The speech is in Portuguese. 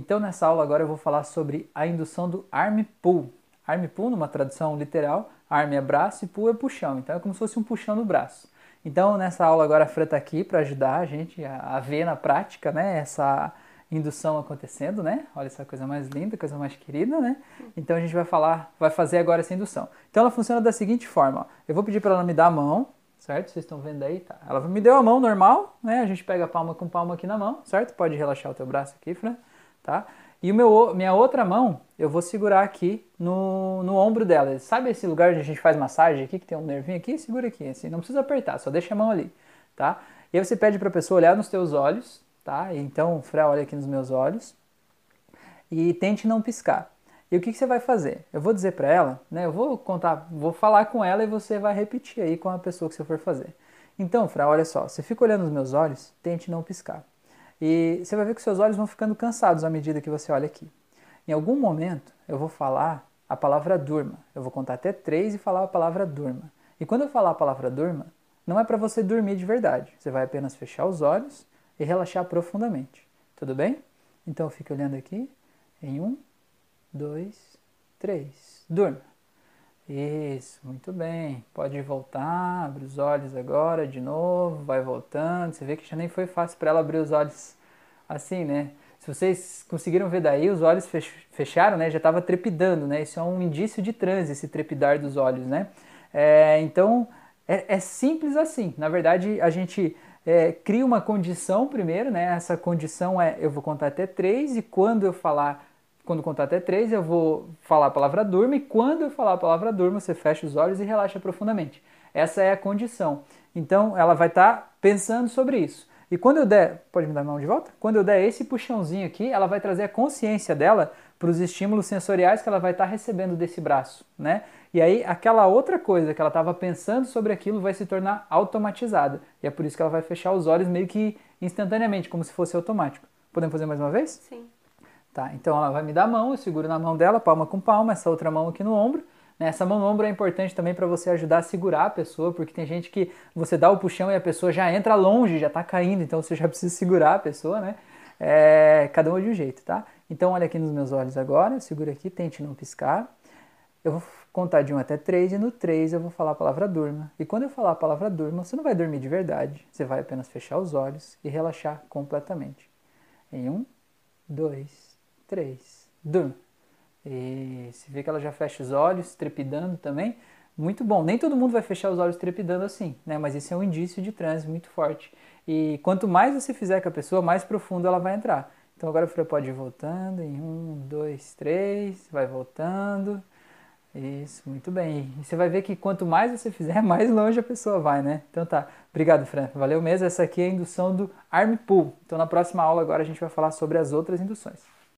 Então nessa aula agora eu vou falar sobre a indução do arm pull. Arm pull, numa tradução literal, arm é braço e pull é puxão. Então é como se fosse um puxão no braço. Então nessa aula agora a Fran está aqui para ajudar a gente a, ver na prática, né, essa indução acontecendo, né? Olha essa coisa mais linda, coisa mais querida, né? Então a gente vai falar, vai fazer agora essa indução. Então ela funciona da seguinte forma: ó. eu vou pedir para ela me dar a mão, certo? Vocês estão vendo aí, tá? Ela me deu a mão normal, né? A gente pega a palma com palma aqui na mão, certo? Pode relaxar o teu braço aqui, Fran, tá? E o meu, minha outra mão, eu vou segurar aqui no, no ombro dela. Sabe esse lugar onde a gente faz massagem aqui, que tem um nervinho aqui? Segura aqui, assim, não precisa apertar, só deixa a mão ali, tá? E aí você pede para a pessoa olhar nos teus olhos, tá? Então, Fran, olha aqui nos meus olhos e tente não piscar. E o que, que você vai fazer? Eu vou dizer para ela, né? Eu vou contar, vou falar com ela e você vai repetir aí com a pessoa que você for fazer. Então, Fra, olha só, você fica olhando nos meus olhos, tente não piscar. E você vai ver que seus olhos vão ficando cansados à medida que você olha aqui. Em algum momento, eu vou falar a palavra durma. Eu vou contar até três e falar a palavra durma. E quando eu falar a palavra durma, não é para você dormir de verdade. Você vai apenas fechar os olhos e relaxar profundamente. Tudo bem? Então fique olhando aqui em um, dois, três. Durma. Isso, muito bem. Pode voltar, abre os olhos agora de novo, vai voltando. Você vê que já nem foi fácil para ela abrir os olhos assim, né? Se vocês conseguiram ver daí, os olhos fecharam, né? Já estava trepidando, né? Isso é um indício de transe, esse trepidar dos olhos, né? É, então, é, é simples assim. Na verdade, a gente é, cria uma condição primeiro, né? Essa condição é eu vou contar até três e quando eu falar, quando contar até três, eu vou falar a palavra durma e quando eu falar a palavra durma, você fecha os olhos e relaxa profundamente. Essa é a condição. Então ela vai estar tá pensando sobre isso. E quando eu der, pode me dar a mão de volta? Quando eu der esse puxãozinho aqui, ela vai trazer a consciência dela para os estímulos sensoriais que ela vai estar tá recebendo desse braço, né? E aí aquela outra coisa que ela estava pensando sobre aquilo vai se tornar automatizada. E é por isso que ela vai fechar os olhos meio que instantaneamente, como se fosse automático. Podemos fazer mais uma vez? Sim. Tá, então ela vai me dar a mão, eu seguro na mão dela, palma com palma, essa outra mão aqui no ombro. Né? Essa mão ombro é importante também para você ajudar a segurar a pessoa, porque tem gente que você dá o puxão e a pessoa já entra longe, já está caindo, então você já precisa segurar a pessoa, né? É, cada um de um jeito, tá? Então olha aqui nos meus olhos agora, segura aqui, tente não piscar. Eu vou contar de 1 até 3 e no 3 eu vou falar a palavra durma. E quando eu falar a palavra durma, você não vai dormir de verdade, você vai apenas fechar os olhos e relaxar completamente. Em 1, 2, 3, durma. E se vê que ela já fecha os olhos, trepidando também, muito bom. Nem todo mundo vai fechar os olhos trepidando assim, né? Mas isso é um indício de transe muito forte. E quanto mais você fizer com a pessoa, mais profundo ela vai entrar. Então agora você pode ir voltando em um, dois, três, vai voltando, isso, muito bem. E você vai ver que quanto mais você fizer, mais longe a pessoa vai, né? Então tá. Obrigado, Fran. Valeu mesmo. Essa aqui é a indução do arm pull. Então na próxima aula agora a gente vai falar sobre as outras induções.